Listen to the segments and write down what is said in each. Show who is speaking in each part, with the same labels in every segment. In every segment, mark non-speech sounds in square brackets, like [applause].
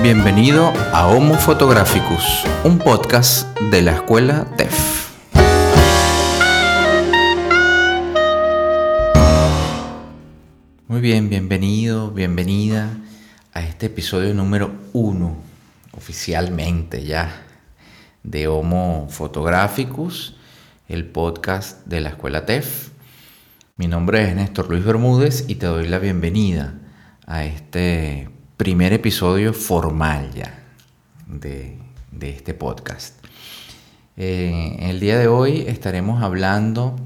Speaker 1: Bienvenido a Homo Photographicus, un podcast de la escuela TEF. Muy bien, bienvenido, bienvenida a este episodio número uno, oficialmente ya, de Homo Photographicus, el podcast de la escuela TEF. Mi nombre es Néstor Luis Bermúdez y te doy la bienvenida a este primer episodio formal ya de, este podcast. Eh, el día de hoy estaremos hablando,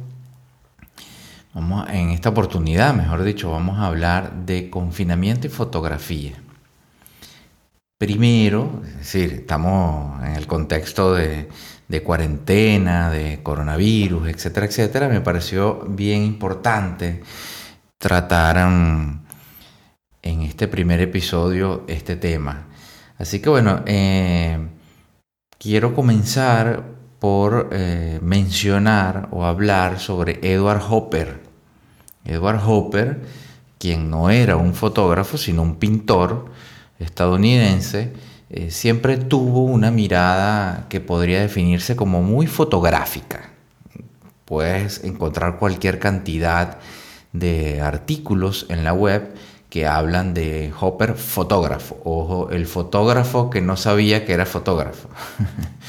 Speaker 1: vamos, en esta oportunidad, mejor dicho, vamos a hablar de confinamiento y fotografía. Primero, es decir, estamos en el contexto de, de cuarentena, de coronavirus, etcétera, etcétera, me pareció bien importante tratar en este primer episodio este tema. Así que bueno, eh, quiero comenzar por eh, mencionar o hablar sobre Edward Hopper. Edward Hopper, quien no era un fotógrafo, sino un pintor estadounidense, eh, siempre tuvo una mirada que podría definirse como muy fotográfica. Puedes encontrar cualquier cantidad de artículos en la web que hablan de Hopper fotógrafo, ojo, el fotógrafo que no sabía que era fotógrafo.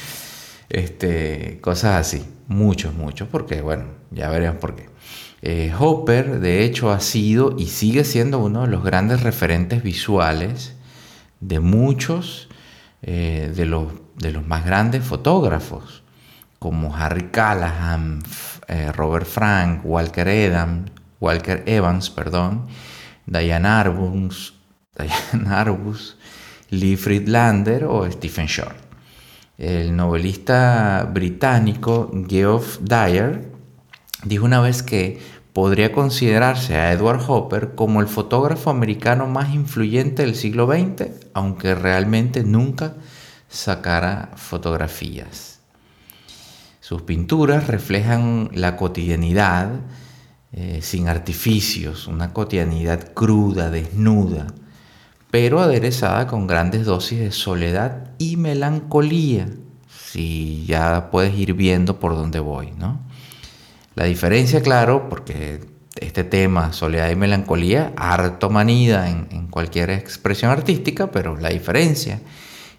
Speaker 1: [laughs] este, cosas así, muchos, muchos, porque bueno, ya veremos por qué. Eh, Hopper, de hecho, ha sido y sigue siendo uno de los grandes referentes visuales de muchos eh, de, los, de los más grandes fotógrafos, como Harry Callahan, eh, Robert Frank, Walker Evans, Walker Evans, perdón, Diane Arbus, [laughs] Diane Arbus, Lee Friedlander o Stephen Short. El novelista británico Geoff Dyer dijo una vez que podría considerarse a Edward Hopper como el fotógrafo americano más influyente del siglo XX, aunque realmente nunca sacara fotografías. Sus pinturas reflejan la cotidianidad, eh, sin artificios, una cotidianidad cruda, desnuda, pero aderezada con grandes dosis de soledad y melancolía, si ya puedes ir viendo por dónde voy, ¿no? La diferencia, claro, porque este tema, soledad y melancolía, harto manida en, en cualquier expresión artística, pero la diferencia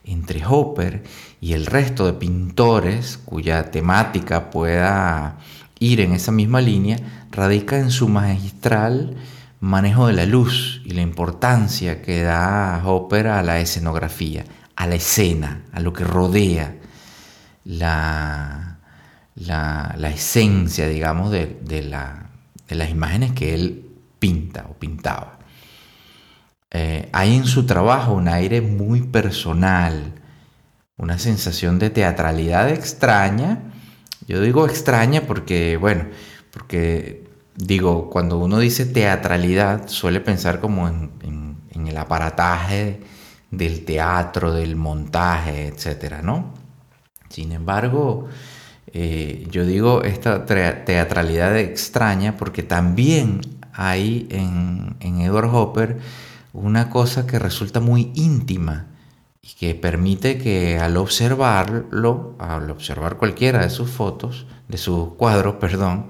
Speaker 1: entre Hopper y el resto de pintores cuya temática pueda ir en esa misma línea radica en su magistral manejo de la luz y la importancia que da Hopper a la escenografía, a la escena, a lo que rodea la, la, esencia, digamos, de, las imágenes que él pinta o pintaba. Eh, hay en su trabajo un aire muy personal, una sensación de teatralidad extraña. Yo digo extraña porque, bueno, porque digo, cuando uno dice teatralidad, suele pensar como en, el aparataje del teatro, del montaje, etcétera, ¿no? Sin embargo, eh, yo digo esta teatralidad extraña porque también hay en, en Edward Hopper una cosa que resulta muy íntima y que permite que al observarlo, al observar cualquiera de sus fotos, de sus cuadros, [laughs] perdón,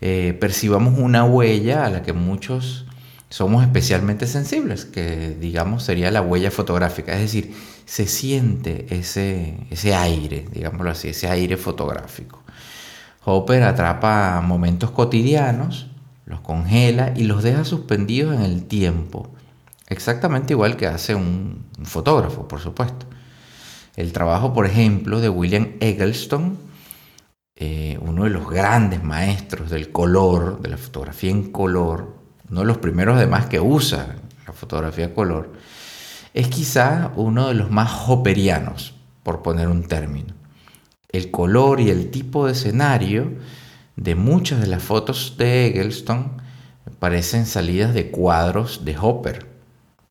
Speaker 1: eh, percibamos una huella a la que muchos somos especialmente sensibles, que digamos sería la huella fotográfica, es decir, se siente ese, ese aire, digámoslo así, ese aire fotográfico. Hopper atrapa momentos cotidianos, los congela y los deja suspendidos en el tiempo, exactamente igual que hace un, fotógrafo, por supuesto. El trabajo, por ejemplo, de William Eggleston, eh, uno de los grandes maestros del color, de la fotografía en color, uno de los primeros además que usa la fotografía en color, es quizá uno de los más hopperianos, por poner un término. El color y el tipo de escenario de muchas de las fotos de Eggleston parecen salidas de cuadros de Hopper.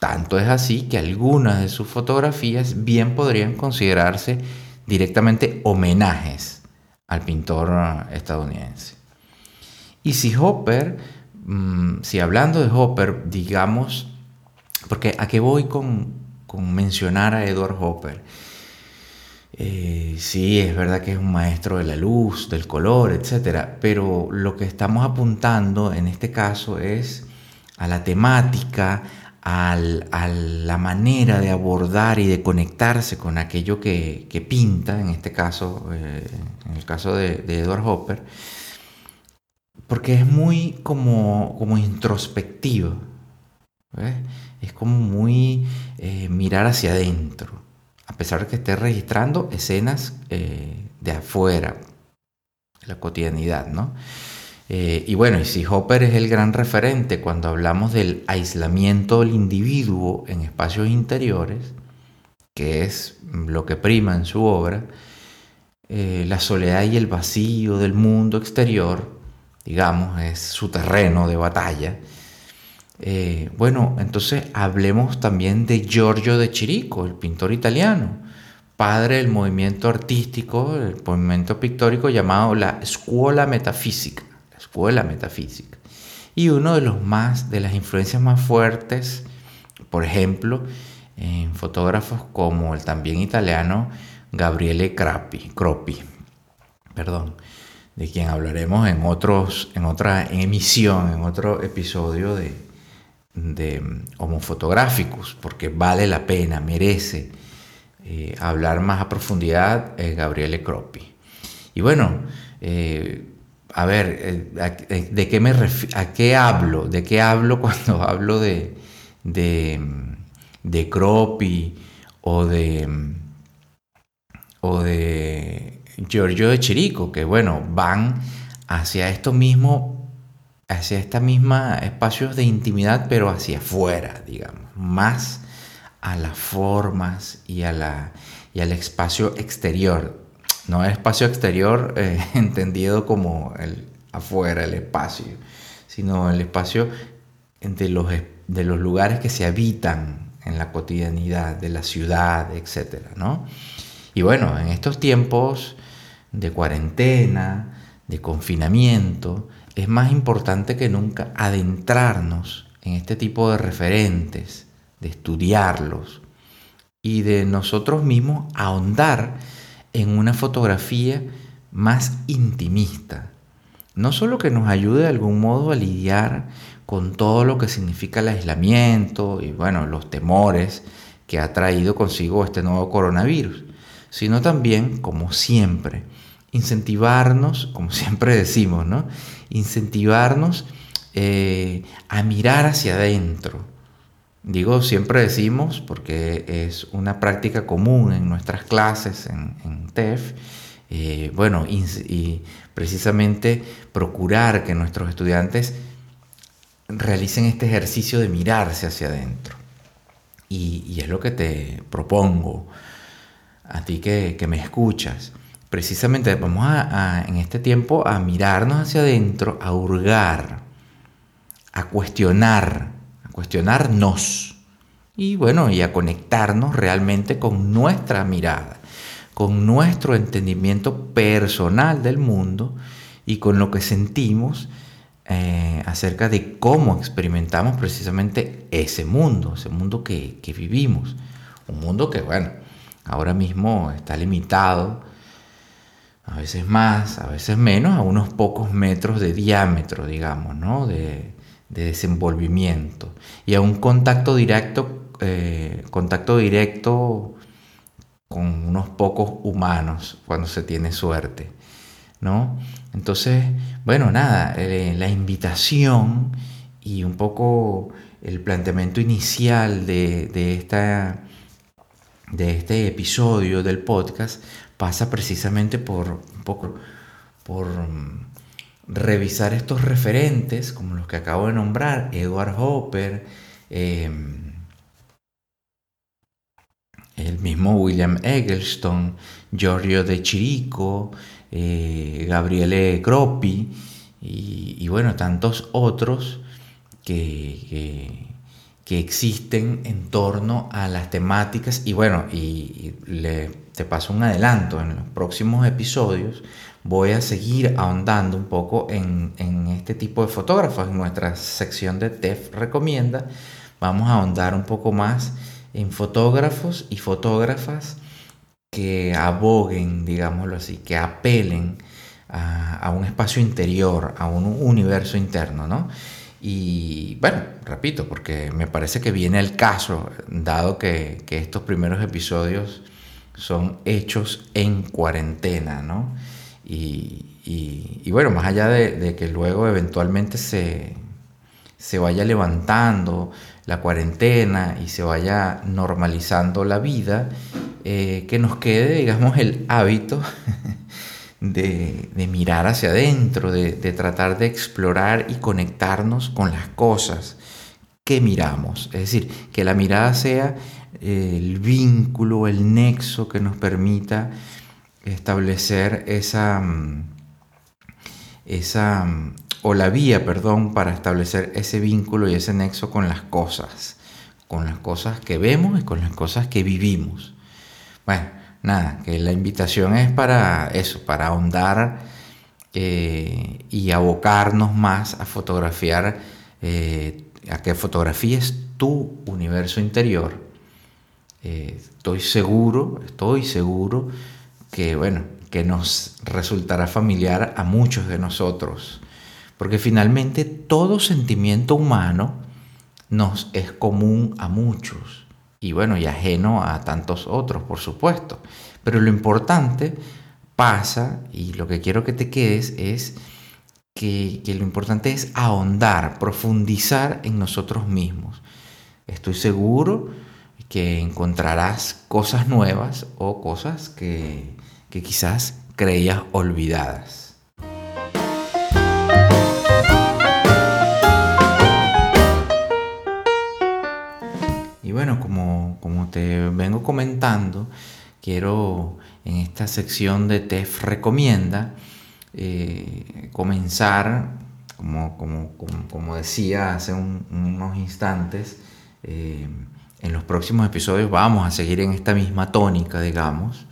Speaker 1: Tanto es así que algunas de sus fotografías bien podrían considerarse directamente homenajes al pintor estadounidense. Y si Hopper, mm, si hablando de Hopper, digamos, porque a qué voy con, con mencionar a Edward Hopper. Eh, sí, es verdad que es un maestro de la luz, del color, etc. Pero lo que estamos apuntando en este caso es a la temática, a la manera de abordar y de conectarse con aquello que, pinta, en este caso, eh, en el caso de, Edward Hopper, porque es muy como, como introspectivo, es como muy eh, mirar hacia adentro, a pesar de que esté registrando escenas eh, de afuera, la cotidianidad, ¿no? Eh, y bueno, y si Hopper es el gran referente cuando hablamos del aislamiento del individuo en espacios interiores, que es lo que prima en su obra, eh, la soledad y el vacío del mundo exterior, digamos, es su terreno de batalla. Eh, bueno, entonces hablemos también de Giorgio de Chirico, el pintor italiano, padre del movimiento artístico, el movimiento pictórico llamado la Escuela Metafísica escuela metafísica. Y uno de los más, de las influencias más fuertes, por ejemplo, en fotógrafos como el también italiano Gabriele Croppi, perdón, de quien hablaremos en, otros, en otra emisión, en otro episodio de, de Homofotográficos, porque vale la pena, merece eh, hablar más a profundidad eh, Gabriele Croppi. Y bueno, eh, a ver, eh, ¿de qué me ¿A qué hablo? ¿De qué hablo [laughs] cuando hablo de, de, de Cropi o de, o de Giorgio de Chirico? Que bueno, van hacia esto mismo, hacia esta misma espacios de intimidad, pero hacia afuera, digamos, más a las formas y, a la, y al espacio exterior no es espacio exterior [laughs] eh, entendido como el afuera, el espacio, sino el espacio de los, de los lugares que se habitan en la cotidianidad de la ciudad, etc. ¿no? Y bueno, en estos tiempos de cuarentena, de confinamiento, es más importante que nunca adentrarnos en este tipo de referentes, de estudiarlos y de nosotros mismos ahondar en una fotografía más intimista. No solo que nos ayude de algún modo a lidiar con todo lo que significa el aislamiento y bueno, los temores que ha traído consigo este nuevo coronavirus, sino también, como siempre, incentivarnos, como [laughs] siempre decimos, ¿no? Incentivarnos eh, a mirar hacia adentro, Digo, siempre decimos, porque es una práctica común en nuestras clases en, TEF, eh, bueno, y, precisamente procurar que nuestros estudiantes realicen este ejercicio de mirarse hacia adentro. Y, es lo que te propongo a ti que, me escuchas. Precisamente vamos en este tiempo a mirarnos hacia adentro, a hurgar, a cuestionar cuestionarnos y bueno, y a conectarnos realmente con nuestra mirada, con nuestro entendimiento personal del mundo y con lo que sentimos eh, acerca de cómo experimentamos precisamente ese mundo, ese mundo que, que vivimos. Un mundo que, bueno, ahora mismo está limitado, a veces más, a veces menos, a unos pocos metros de diámetro, digamos, ¿no? De, de desenvolvimiento y a un contacto directo, eh, contacto directo con unos pocos humanos cuando se tiene suerte, ¿no? Entonces, bueno, nada, eh, la invitación y un poco el planteamiento inicial de, de, esta, de este episodio del podcast pasa precisamente por un poco por revisar estos referentes, como los que acabo de nombrar, Edward Hopper, em, el mismo William Eggleston, Giorgio de Chirico, eh, Gabriele Croppi y, bueno, tantos otros que, que, existen en torno a las temáticas. Y bueno, y, le, te paso un adelanto. En los próximos episodios voy a seguir ahondando un poco en, este tipo de fotógrafos. En nuestra sección de TEF recomienda, vamos a ahondar un poco más en fotógrafos y fotógrafas que aboguen, digámoslo así, que apelen a, un espacio interior, a un universo interno, ¿no? Y bueno, repito, porque me parece que viene el caso, dado que, estos primeros episodios son hechos en cuarentena, ¿no? Y, bueno, más allá de, que luego eventualmente se, se vaya levantando la cuarentena y se vaya normalizando la vida, eh, que nos quede, digamos, el hábito [laughs] de, mirar hacia adentro, de, tratar de explorar y conectarnos con las cosas que miramos. Es decir, que la mirada sea eh, el vínculo, el nexo que nos permita establecer esa, mm, esa, mm, o la vía, perdón, para establecer ese vínculo y ese nexo con las cosas, con las cosas que vemos y con las cosas que vivimos. Bueno, nada, que la invitación es para eso, para ahondar eh, y abocarnos más a fotografiar, eh, a que fotografíes tu universo interior. Eh, estoy seguro, estoy seguro que, bueno, que nos resultará familiar a muchos de nosotros, porque finalmente todo sentimiento humano nos es común a muchos y bueno, y ajeno a tantos otros, por supuesto. Pero lo importante pasa, y lo que quiero que te quedes es que, lo importante es ahondar, profundizar en nosotros mismos. Estoy seguro que encontrarás cosas nuevas o cosas que, que quizás creías olvidadas. bueno, como, como te vengo comentando, quiero en esta sección de TEF Recomienda eh, comenzar, como, como, como, decía hace unos instantes, eh, en los próximos episodios vamos a seguir en esta misma tónica, digamos.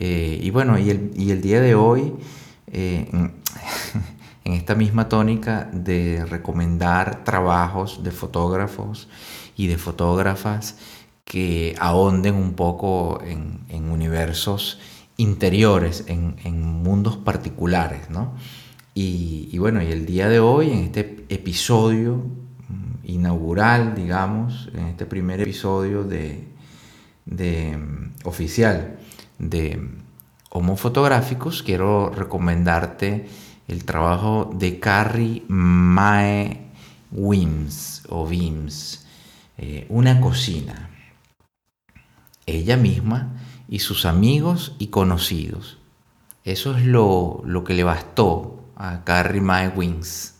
Speaker 1: Eh, y bueno, y el, y el, día de hoy, en, [laughs] en esta misma tónica de recomendar trabajos de fotógrafos y de fotógrafas que ahonden un poco en, universos interiores, en, mundos particulares, ¿no? Y, bueno, y el día de hoy, en este episodio mm, inaugural, digamos, en este primer episodio de, de mm, oficial de Homo Fotográficos, quiero recomendarte el trabajo de Carrie Mae Wims o Wims eh, una cocina. Ella misma y sus amigos y conocidos. Eso es lo, que le bastó a Carrie Mae Wings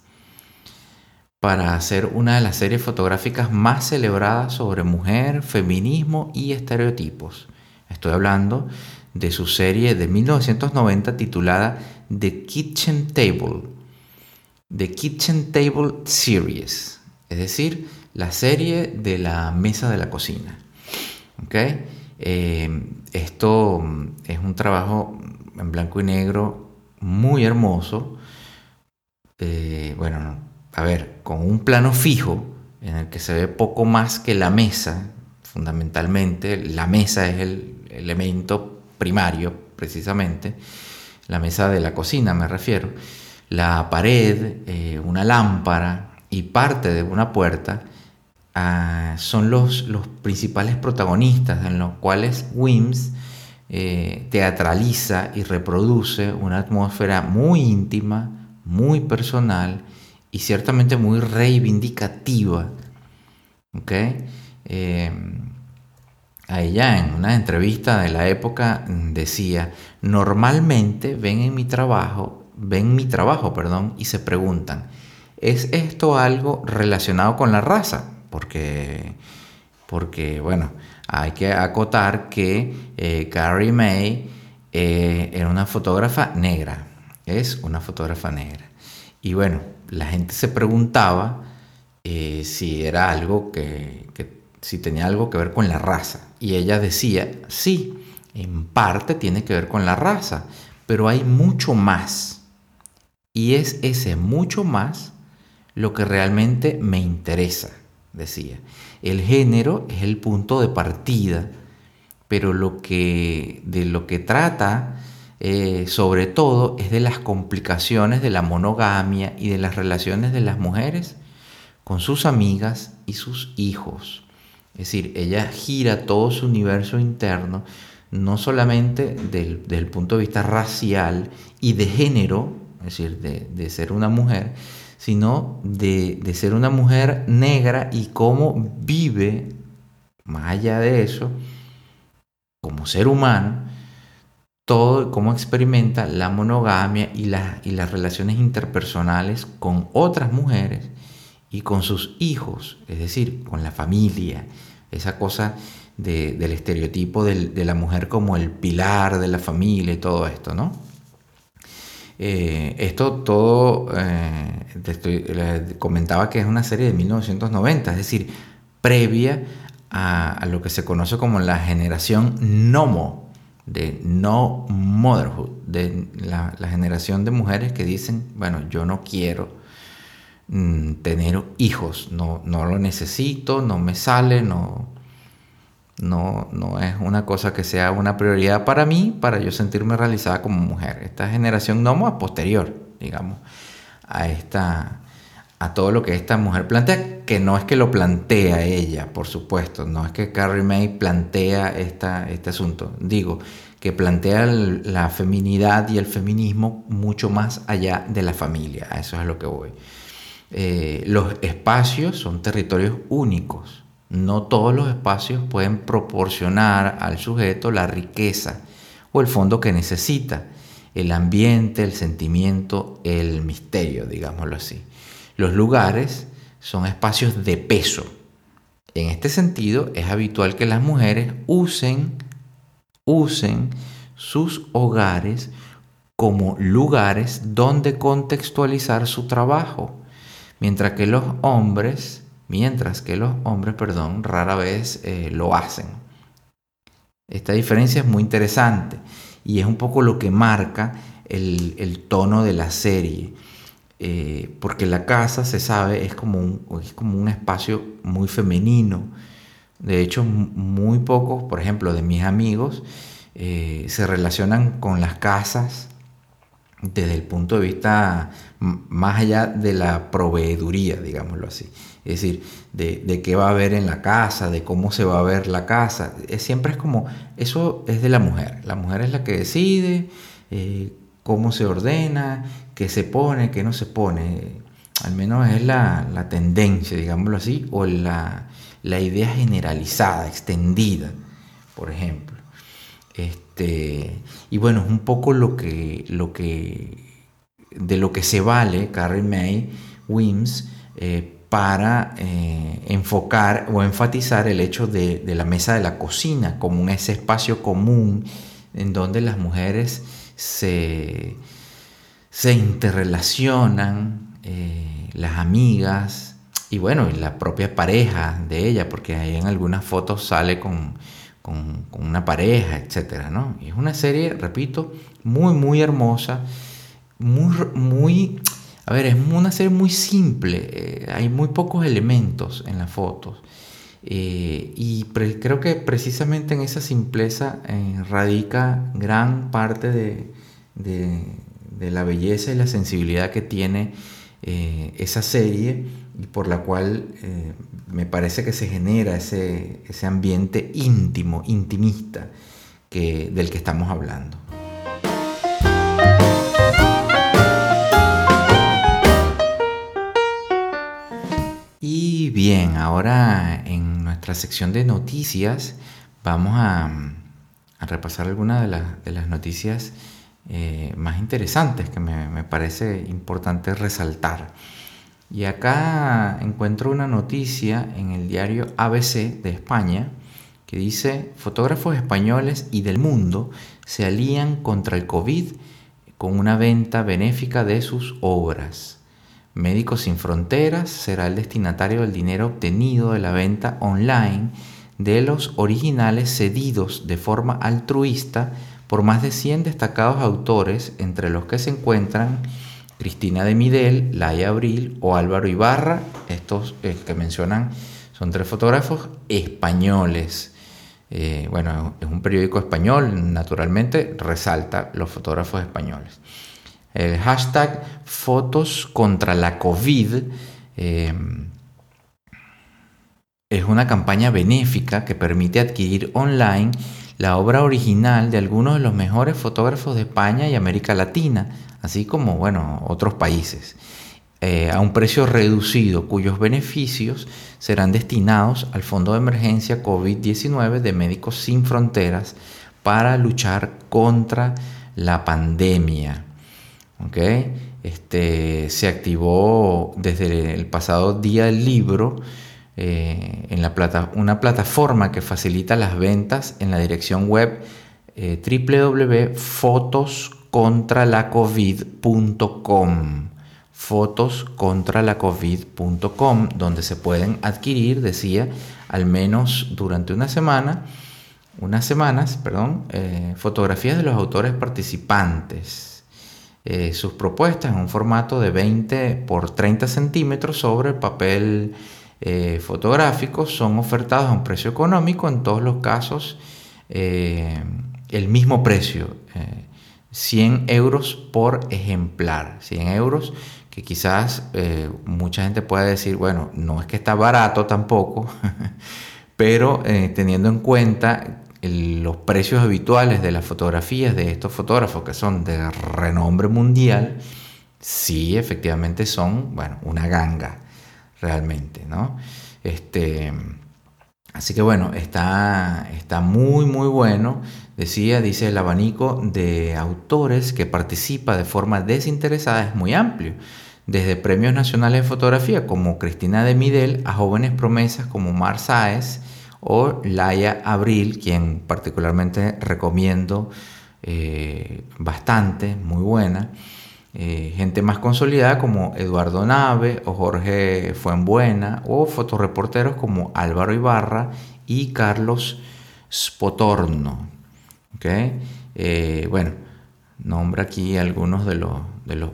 Speaker 1: para hacer una de las series fotográficas más celebradas sobre mujer, feminismo y estereotipos. Estoy hablando de su serie de 1990 titulada The Kitchen Table. The Kitchen Table Series. Es decir, la serie de la mesa de la cocina. ¿Okay? Eh, esto es un trabajo en blanco y negro muy hermoso. Eh, bueno, a ver, con un plano fijo en el que se ve poco más que la mesa, fundamentalmente, la mesa es el elemento primario, precisamente, la mesa de la cocina me refiero, la pared, eh, una lámpara y parte de una puerta Ah, son los, los, principales protagonistas en los cuales Wims eh, teatraliza y reproduce una atmósfera muy íntima, muy personal y ciertamente muy reivindicativa. Eh, a ella en una entrevista de la época decía, normalmente ven en mi trabajo, ven mi trabajo, perdón, y se preguntan, ¿es esto algo relacionado con la raza? porque, porque bueno, hay que acotar que eh, Carrie May eh, era una fotógrafa negra, es una fotógrafa negra. Y bueno, la gente se preguntaba eh, si era algo que, que, si tenía algo que ver con la raza. Y ella decía, sí, en parte tiene que ver con la raza, pero hay mucho más. Y es ese mucho más lo que realmente me interesa. decía. El género es el punto de partida, pero lo que, de lo que trata eh, sobre todo es de las complicaciones de la monogamia y de las relaciones de las mujeres con sus amigas y sus hijos. Es decir, ella gira todo su universo interno, no solamente del, punto de vista racial y de género, es decir, de, ser una mujer, sino de, de, ser una mujer negra y cómo vive, más allá de eso, como ser humano, todo cómo experimenta la monogamia y, y las relaciones interpersonales con otras mujeres y con sus hijos, es decir, con la familia, esa cosa del estereotipo de la mujer como el pilar de la familia y todo esto, ¿no? Eh, esto todo, eh, comentaba que es una serie de 1990, es decir, previa a, lo que se conoce como la generación Nomo, de no motherhood, de la, generación de mujeres que dicen, bueno, yo no quiero mm, tener hijos, no, no lo necesito, no me sale, no, no, no es una cosa que sea una prioridad para mí, para yo sentirme realizada como mujer. Esta generación no es posterior, digamos, a esta, a todo lo que esta mujer plantea, que no es que lo plantea ella, por supuesto, no es que Carrie May plantea esta, este asunto, digo, que plantea la feminidad y el feminismo mucho más allá de la familia, a eso es a lo que voy. Eh, los espacios son territorios únicos, no todos los espacios pueden proporcionar al sujeto la riqueza o el fondo que necesita, el ambiente, el sentimiento, el misterio, digámoslo así. Los lugares son espacios de peso. En este sentido, es habitual que las mujeres usen, usen sus hogares como lugares donde contextualizar su trabajo, mientras que los hombres, mientras que los hombres, perdón, rara vez eh, lo hacen. Esta diferencia es muy interesante y es un poco lo que marca el, el tono de la serie. Eh, porque la casa, se sabe, es como, un, es como un espacio muy femenino. De hecho, muy pocos, por ejemplo, de mis amigos, eh, se relacionan con las casas desde el punto de vista más allá de la proveeduría, digámoslo así. Es decir, de, qué va a haber en la casa, de cómo se va a ver la casa. siempre es como, eso es de la mujer. La mujer es la que decide eh, cómo se ordena, qué se pone, qué no se pone. Al menos es la, tendencia, digámoslo así, o la, idea generalizada, extendida, por ejemplo. Este, y bueno, es un poco lo que, lo que, de lo que se vale Carrie May Wims eh, para eh, enfocar o enfatizar el hecho de, la mesa de la cocina como ese espacio común en donde las mujeres se, interrelacionan, eh, las amigas y bueno, y la propia pareja de ella, porque ahí en algunas fotos sale con, una pareja, etc. ¿no? Y es una serie, repito, muy, muy hermosa, muy, muy, a ver, es una serie muy simple, eh, hay muy pocos elementos en las fotos. Eh, y creo que precisamente en esa simpleza eh, radica gran parte de, la belleza y la sensibilidad que tiene esa serie por la cual me parece que se genera ese, ese ambiente íntimo, intimista que, del que estamos hablando. Y bien, ahora en nuestra sección de noticias vamos a, repasar algunas de, las noticias eh, más interesantes que me, parece importante resaltar. Y acá encuentro una noticia en el diario ABC de España que dice, fotógrafos españoles y del mundo se alían contra el COVID con una venta benéfica de sus obras. Médicos Sin Fronteras será el destinatario del dinero obtenido de la venta online de los originales cedidos de forma altruista por más de 100 destacados autores, entre los que se encuentran Cristina de Midel, Laia Abril o Álvaro Ibarra. Estos eh, que mencionan Son tres fotógrafos españoles. Eh, bueno, es un periódico español, naturalmente resalta los fotógrafos españoles. El hashtag Fotos contra la COVID eh, es una campaña benéfica que permite adquirir online la obra original de algunos de los mejores fotógrafos de España y América Latina, así como, bueno, otros países, eh, a un precio reducido cuyos beneficios serán destinados al Fondo de Emergencia COVID-19 de Médicos Sin Fronteras para luchar contra la pandemia. Este, se activó desde el pasado día del libro eh, en la plata, una plataforma que facilita las ventas en la dirección web eh, www.fotoscontralacovid.com fotoscontralacovid.com donde se pueden adquirir, decía, al menos durante una semana, unas semanas, perdón, eh, fotografías de los autores participantes. sus propuestas en un formato de 20 por 30 centímetros sobre el papel eh, fotográficos son ofertados a un precio económico, en todos los casos eh, el mismo precio, 100 eh, euros por ejemplar, 100 euros que quizás mucha gente pueda decir, bueno, no es que está barato tampoco, [laughs] pero teniendo en cuenta los precios habituales de las fotografías de estos fotógrafos que son de renombre mundial, sí, efectivamente son, bueno, una ganga realmente, ¿no? Este, así que bueno, está, está muy, muy bueno. Decía, dice el abanico de autores que participa de forma desinteresada es muy amplio. Desde premios nacionales de fotografía como Cristina de Midel a jóvenes promesas como Mar Sáez o Laia Abril, quien particularmente recomiendo eh, bastante, muy buena. Eh, gente más consolidada como Eduardo Nave o Jorge Fuenbuena o fotoreporteros como Álvaro Ibarra y Carlos Spotorno. Eh, bueno, nombra aquí algunos de los,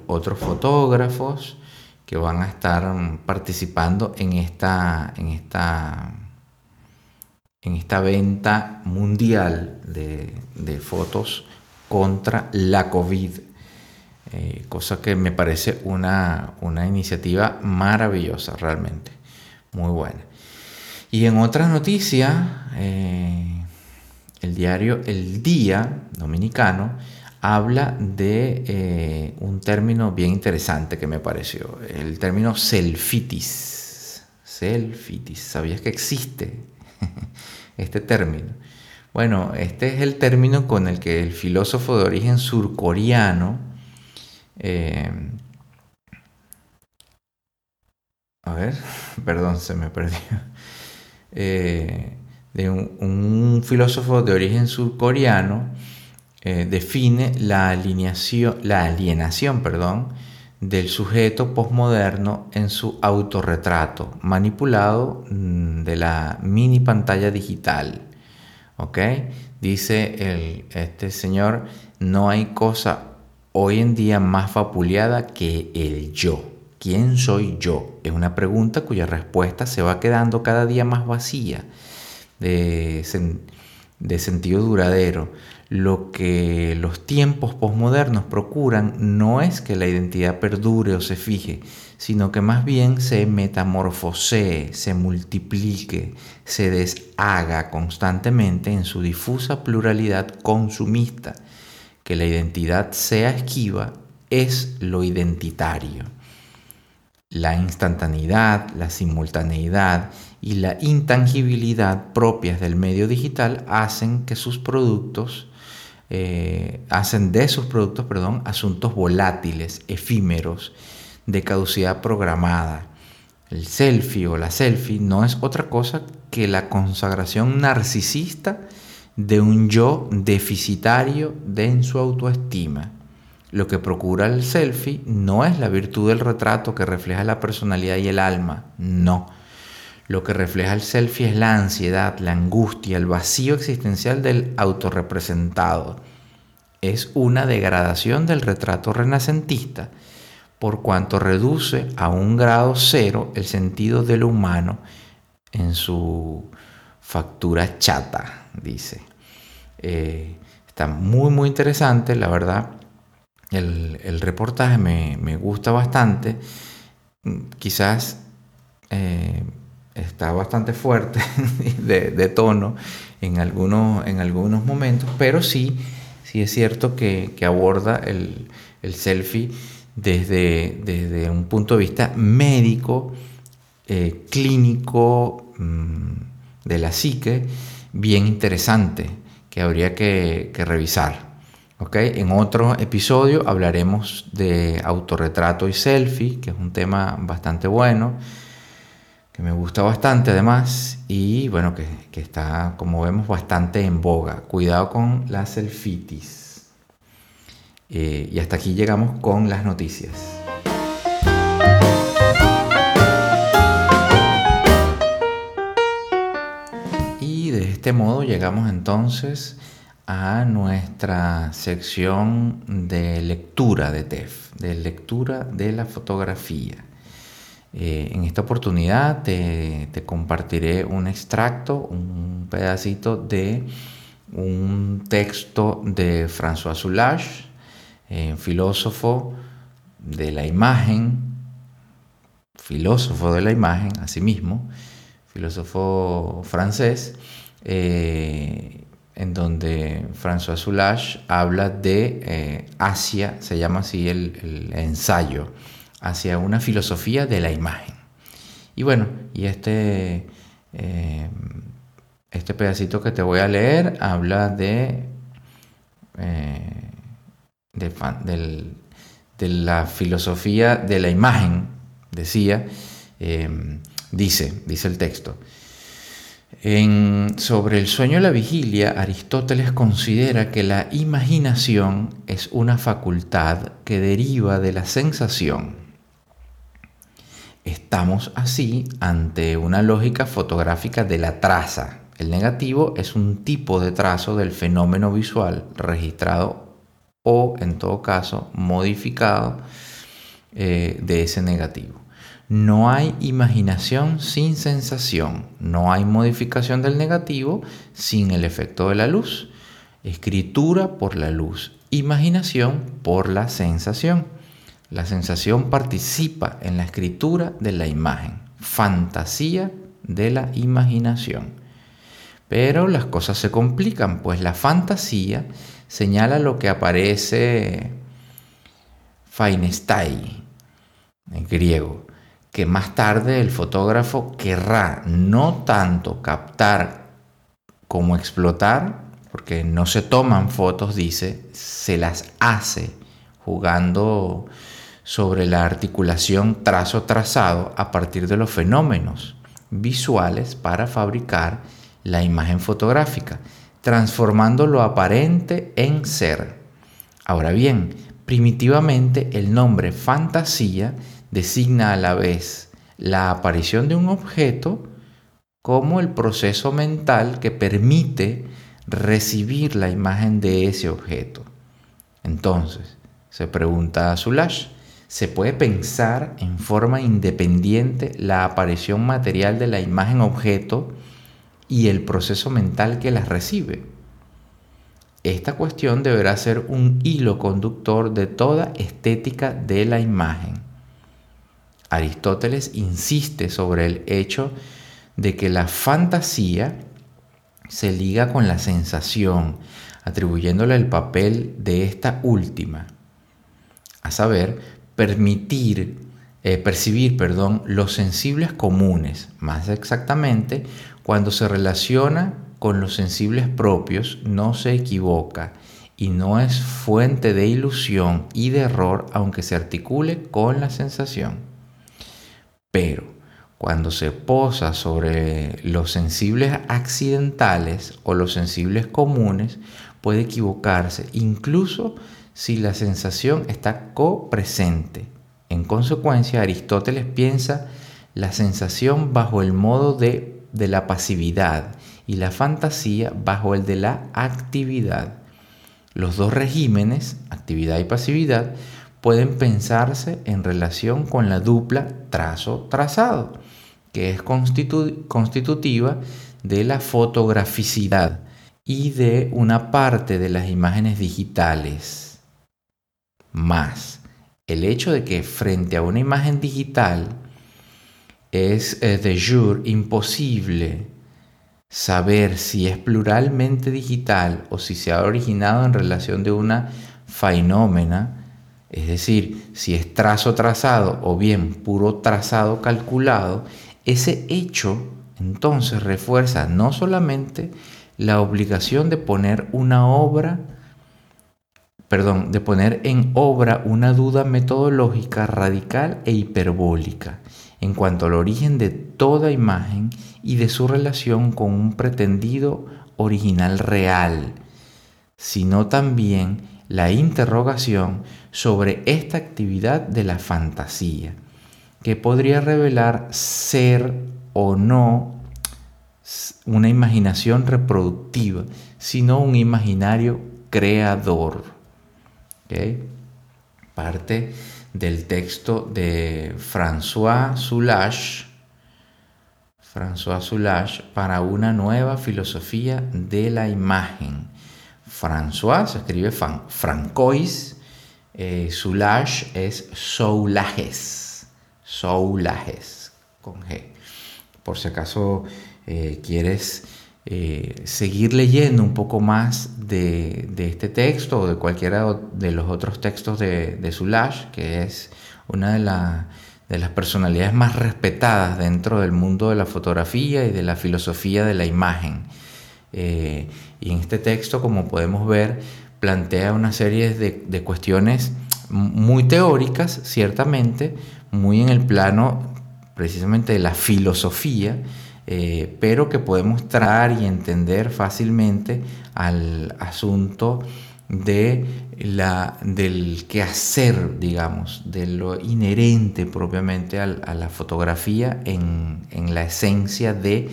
Speaker 1: otros fotógrafos que van a estar participando en esta, en esta, en esta venta mundial de, de fotos contra la COVID. Eh, cosa que me parece una, iniciativa maravillosa realmente, muy buena. Y en otras noticias, eh, el diario El Día Dominicano habla de eh, un término bien interesante que me pareció, el término selfitis. Selfitis, ¿sabías que existe [laughs] este término? Bueno, este es el término con el que el filósofo de origen surcoreano, eh, a ver, [laughs] perdón, se me perdió. Eh, de un, filósofo de origen surcoreano eh, define la, alienación del sujeto postmoderno en su autorretrato, manipulado mm, de la mini pantalla digital. ¿Ok? Dice este señor, no hay cosa hoy en día más vapuleada que el yo. ¿Quién soy yo? Es una pregunta cuya respuesta se va quedando cada día más vacía de, sentido duradero. Lo que los tiempos posmodernos procuran no es que la identidad perdure o se fije, sino que más bien se metamorfosee, se multiplique, se deshaga constantemente en su difusa pluralidad consumista que la identidad sea esquiva es lo identitario. La instantaneidad, la simultaneidad y la intangibilidad propias del medio digital hacen que sus productos, eh, hacen de sus productos, perdón, asuntos volátiles, efímeros, de caducidad programada. El selfie o la selfie no es otra cosa que la consagración narcisista de un yo deficitario de en su autoestima. Lo que procura el selfie no es la virtud del retrato que refleja la personalidad y el alma, no. Lo que refleja el selfie es la ansiedad, la angustia, el vacío existencial del autorrepresentado. Es una degradación del retrato renacentista, por cuanto reduce a un grado cero el sentido de lo humano en su factura chata, dice. Eh, está muy, muy interesante, la verdad. El, reportaje me, gusta bastante. Quizás eh, está bastante fuerte [laughs] de, tono en algunos, en algunos momentos, pero sí, sí es cierto que, aborda el, selfie desde, desde, un punto de vista médico, eh, clínico, mm, de la psique, bien interesante, que habría que, revisar. ¿okay? En otro episodio hablaremos de autorretrato y selfie, que es un tema bastante bueno que me gusta bastante además y bueno, que, está como vemos bastante en boga. Cuidado con la selfitis. Eh, y hasta aquí llegamos con las noticias. Y de este modo llegamos entonces a nuestra sección de lectura de TEF, de lectura de la fotografía. Eh, en esta oportunidad te, compartiré un extracto, un pedacito de un texto de François Soulage, eh, filósofo de la imagen, filósofo de la imagen, asimismo, filósofo francés, eh, en donde François Soulage habla de Asia, se llama así el ensayo hacia una filosofía de la imagen. Y bueno, y este, eh, este pedacito que te voy a leer habla de, eh, de, la filosofía de la imagen, decía, eh, dice, dice el texto. Sobre el sueño y la vigilia, Aristóteles considera que la imaginación es una facultad que deriva de la sensación Estamos así ante una lógica fotográfica de la traza. El negativo es un tipo de trazo del fenómeno visual registrado o, en todo caso, modificado eh, de ese negativo. No hay imaginación sin sensación, no hay modificación del negativo sin el efecto de la luz. Escritura por la luz, imaginación por la sensación. La sensación participa en la escritura de la imagen, fantasía de la imaginación. Pero las cosas se complican, pues la fantasía señala lo que aparece Feinestai, en griego, que más tarde el fotógrafo querrá no tanto captar como explotar, porque no se toman fotos, dice, se las hace jugando sobre la articulación trazo-trazado a partir de los fenómenos visuales para fabricar la imagen fotográfica, transformando lo aparente en ser. Ahora bien, primitivamente el nombre fantasía designa a la vez la aparición de un objeto como el proceso mental que permite recibir la imagen de ese objeto. Entonces, se pregunta a Zulash, se puede pensar en forma independiente la aparición material de la imagen objeto y el proceso mental que las recibe. Esta cuestión deberá ser un hilo conductor de toda estética de la imagen. Aristóteles insiste sobre el hecho de que la fantasía se liga con la sensación, atribuyéndole el papel de esta última, a saber, permitir, eh, percibir, perdón, los sensibles comunes, más exactamente, cuando se relaciona con los sensibles propios, no se equivoca y no es fuente de ilusión y de error, aunque se articule con la sensación. Pero cuando se posa sobre los sensibles accidentales o los sensibles comunes, puede equivocarse, incluso si la sensación está copresente. En consecuencia, Aristóteles piensa la sensación bajo el modo de, de la pasividad y la fantasía bajo el de la actividad. Los dos regímenes, actividad y pasividad, pueden pensarse en relación con la dupla trazo-trazado, que es constitutiva de la fotograficidad y de una parte de las imágenes digitales. Más. El hecho de que frente a una imagen digital es eh, de jure imposible saber si es pluralmente digital o si se ha originado en relación de una fenómena, es decir, si es trazo trazado o bien puro trazado calculado, ese hecho entonces refuerza no solamente la obligación de poner una obra, perdón, de poner en obra una duda metodológica radical e hiperbólica en cuanto al origen de toda imagen y de su relación con un pretendido original real, sino también la interrogación sobre esta actividad de la fantasía, que podría revelar ser o no una imaginación reproductiva, sino un imaginario creador. Parte del texto de François Soulages, François Soulages para una nueva filosofía de la imagen. François se escribe Francois, eh, Soulages es Soulages, Soulages con G. Por si acaso eh, quieres eh, seguir leyendo un poco más de, este texto o de cualquiera de los otros textos de, de que es una de, las personalidades más respetadas dentro del mundo de la fotografía y de la filosofía de la imagen. Eh, y en este texto, como podemos ver, plantea una serie de cuestiones muy teóricas, ciertamente, muy en el plano precisamente de la filosofía, eh, pero que podemos traer y entender fácilmente al asunto de la, del quehacer, digamos, de lo inherente propiamente a, la fotografía en, la esencia de,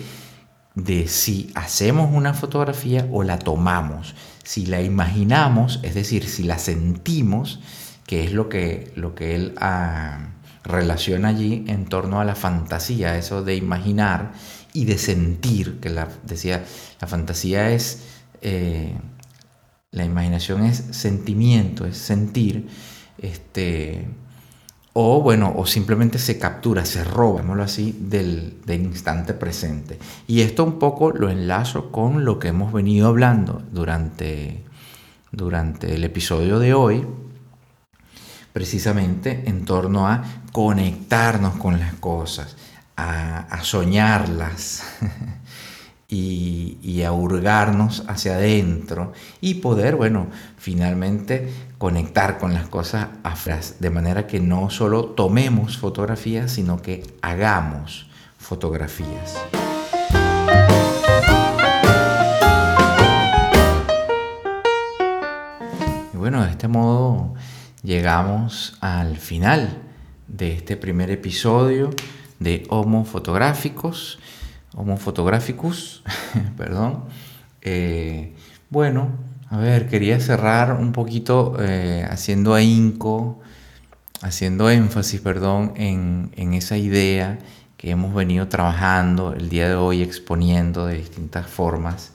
Speaker 1: de si hacemos una fotografía o la tomamos, si la imaginamos, es decir, si la sentimos, que es lo que, lo que él ah, relaciona allí en torno a la fantasía, eso de imaginar y de sentir, que la, decía, la fantasía es, eh, la imaginación es sentimiento, es sentir, este, o bueno, o simplemente se captura, se roba, así, del, del, instante presente. Y esto un poco lo enlazo con lo que hemos venido hablando durante, durante el episodio de hoy, precisamente en torno a conectarnos con las cosas a, soñarlas [laughs] y, a hurgarnos hacia adentro y poder, bueno, finalmente conectar con las cosas afras, de manera que no solo tomemos fotografías, sino que hagamos fotografías. Y bueno, de este modo llegamos al final de este primer episodio de Homo Fotográficos, Homo Fotográficus, [laughs] perdón. Eh, bueno, a ver, quería cerrar un poquito eh, haciendo ahínco, haciendo énfasis, perdón, en, esa idea que hemos venido trabajando el día de hoy, exponiendo de distintas formas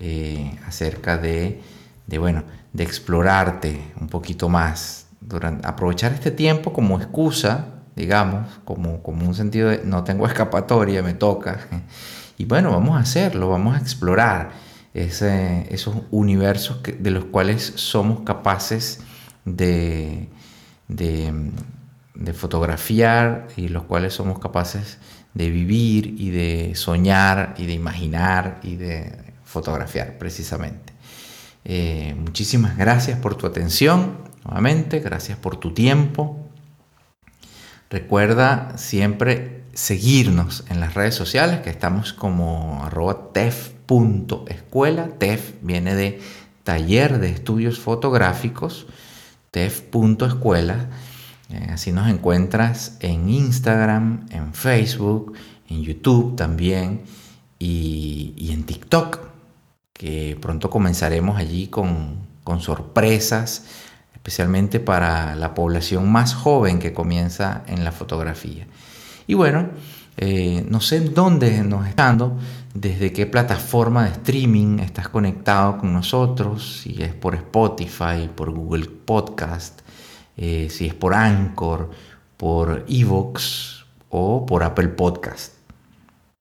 Speaker 1: eh, acerca de, de, bueno, de explorarte un poquito más, durante, aprovechar este tiempo como excusa digamos, como, como un sentido de no tengo escapatoria, me toca. Y bueno, vamos a hacerlo, vamos a explorar ese, esos universos de los cuales somos capaces de, de, fotografiar y los cuales somos capaces de vivir y de soñar y de imaginar y de fotografiar precisamente. Eh, muchísimas gracias por tu atención, nuevamente, gracias por tu tiempo, Recuerda siempre seguirnos en las redes sociales, que estamos como arroba tef.escuela. Tef viene de taller de estudios fotográficos, tef.escuela. Eh, así nos encuentras en Instagram, en Facebook, en YouTube también y, en TikTok, que pronto comenzaremos allí con, con sorpresas especialmente para la población más joven que comienza en la fotografía. Y bueno, eh, no sé dónde nos estando, desde qué plataforma de streaming estás conectado con nosotros, si es por Spotify, por Google Podcast, eh, si es por Anchor, por Evox o por Apple Podcast.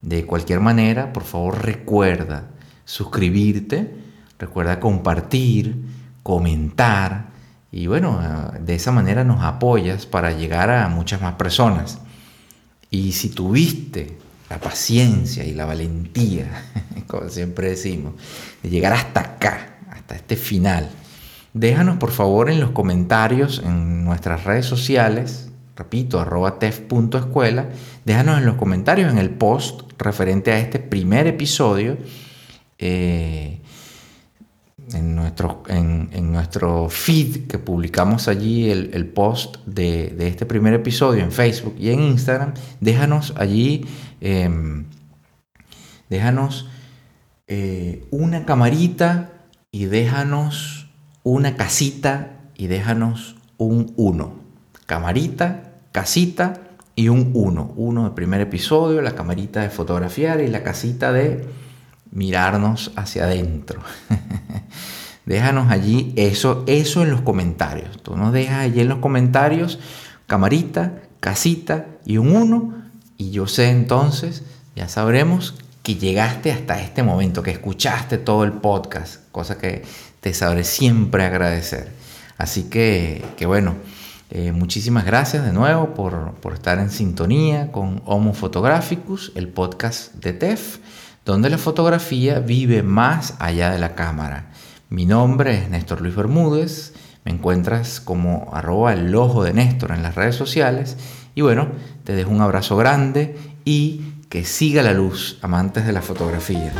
Speaker 1: De cualquier manera, por favor recuerda suscribirte, recuerda compartir, comentar y bueno, de esa manera nos apoyas para llegar a muchas más personas. Y si tuviste la paciencia y la valentía, [laughs] como siempre decimos, de llegar hasta acá, hasta este final, déjanos por favor en los comentarios en nuestras redes sociales, repito, arroba tef.escuela, déjanos en los comentarios en el post referente a este primer episodio. Eh, en nuestro, en, nuestro feed que publicamos allí el, post de, este primer episodio en Facebook y en Instagram, déjanos allí, em, déjanos eh, una camarita y déjanos una casita y déjanos un uno. Camarita, casita y un uno. Uno del primer episodio, la camarita de fotografiar y la casita de mirarnos hacia adentro. [laughs] Déjanos allí eso, eso en los comentarios. Tú nos dejas allí en los comentarios camarita, casita y un uno. Y yo sé entonces, ya sabremos que llegaste hasta este momento, que escuchaste todo el podcast, cosa que te sabré siempre agradecer. Así que, que bueno, eh, muchísimas gracias de nuevo por, por estar en sintonía con Homo Photographicus, el podcast de TEF donde la fotografía vive más allá de la cámara. Mi nombre es Néstor Luis Bermúdez, me encuentras como arroba el ojo de Néstor en las redes sociales y bueno, te dejo un abrazo grande y que siga la luz, amantes de la fotografía.